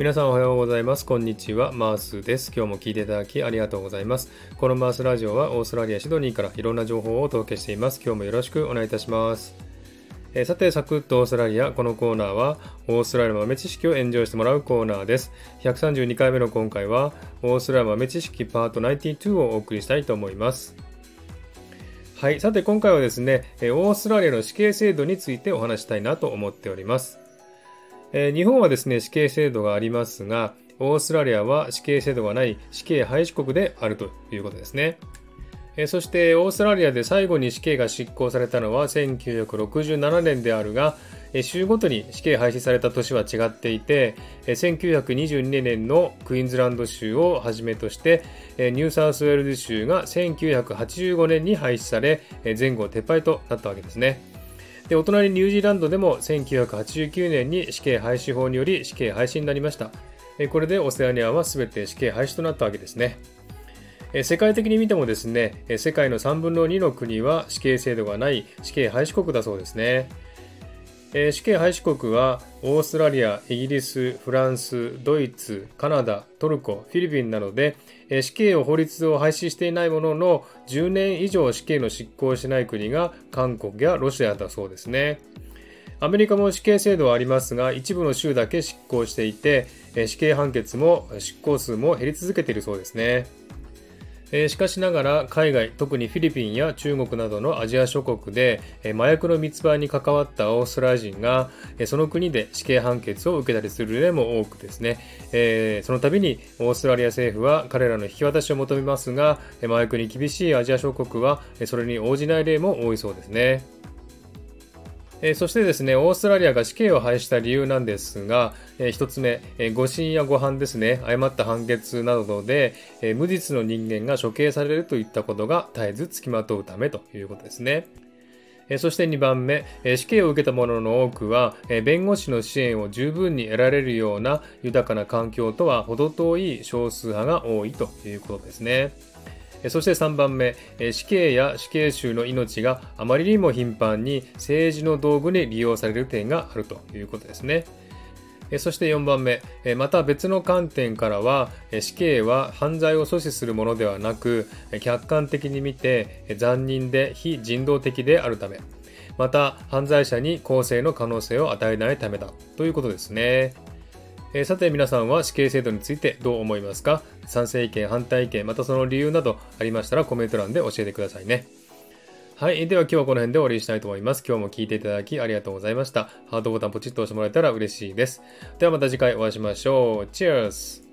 皆さんおはようございます。こんにちは。マースです。今日も聞いていただきありがとうございます。このマースラジオはオーストラリア・シドニーからいろんな情報をお届けしています。今日もよろしくお願いいたします。えー、さて、サクッとオーストラリア。このコーナーは、オーストラリア豆知識をエンジョイしてもらうコーナーです。132回目の今回は、オーストラリア豆知識パート92をお送りしたいと思います。はい。さて、今回はですね、オーストラリアの死刑制度についてお話したいなと思っております。え、日本はですね、死刑制度がありますが、オーストラリアは死刑制度がない死刑廃止国であるということですね。え、そしてオーストラリアで最後に死刑が執行されたのは1967年であるが、州ごとに死刑廃止された年は違っていて、1922年のクイーンズランド州をはじめとして、ニューサウスウェールズ州が1985年に廃止され、前後撤廃となったわけですね。で、お隣ニュージーランドでも1989年に死刑廃止法により死刑廃止になりました。これでオセアニアは全て死刑廃止となったわけですね。世界的に見てもですね、世界の3分の2の国は死刑制度がない死刑廃止国だそうですね。え死刑廃止国はオーストラリア、イギリス、フランス、ドイツ、カナダ、トルコ、フィリピンなどで、え死刑を法律を廃止していないものの10年以上死刑の執行をしない国が韓国やロシアだそうですね。アメリカも死刑制度はありますが一部の州だけ執行していて死刑判決も執行数も減り続けているそうですね。えしかしながら海外特にフィリピンや中国などのアジア諸国で、え麻薬の密売に関わったオーストラリア人が、えその国で死刑判決を受けたりする例も多くですね、えその度にオーストラリア政府は彼らの引き渡しを求めますが麻薬に厳しいアジア諸国はそれに応じない例も多いそうですね。え、そしてですね、オーストラリアが死刑を廃した理由なんですが、え、1つ目、え、誤審や誤判ですね、誤った判決などで、え、無実の人間が処刑されるといったことが絶えず付きまとうためということですね。そして2番目、死刑を受けた者の多くは、弁護士の支援を十分に得られるような豊かな環境とは程遠い少数派が多いということですね。そして3番目、死刑や死刑囚の命があまりにも頻繁に政治の道具に利用される点があるということですね。そして4番目、また別の観点からは、死刑は犯罪を阻止するものではなく、客観的に見て残忍で非人道的であるため、また犯罪者に更生の可能性を与えないためだということですね。え、さて皆さんは死刑制度についてどう思いますか？賛成意見、反対意見、またその理由などありましたらコメント欄で教えてくださいね。はい。では今日はこの辺で終わりにしたいと思います。今日も聴いていただきありがとうございました。ハートボタンポチッと押してもらえたら嬉しいです。ではまた次回お会いしましょう。チェアス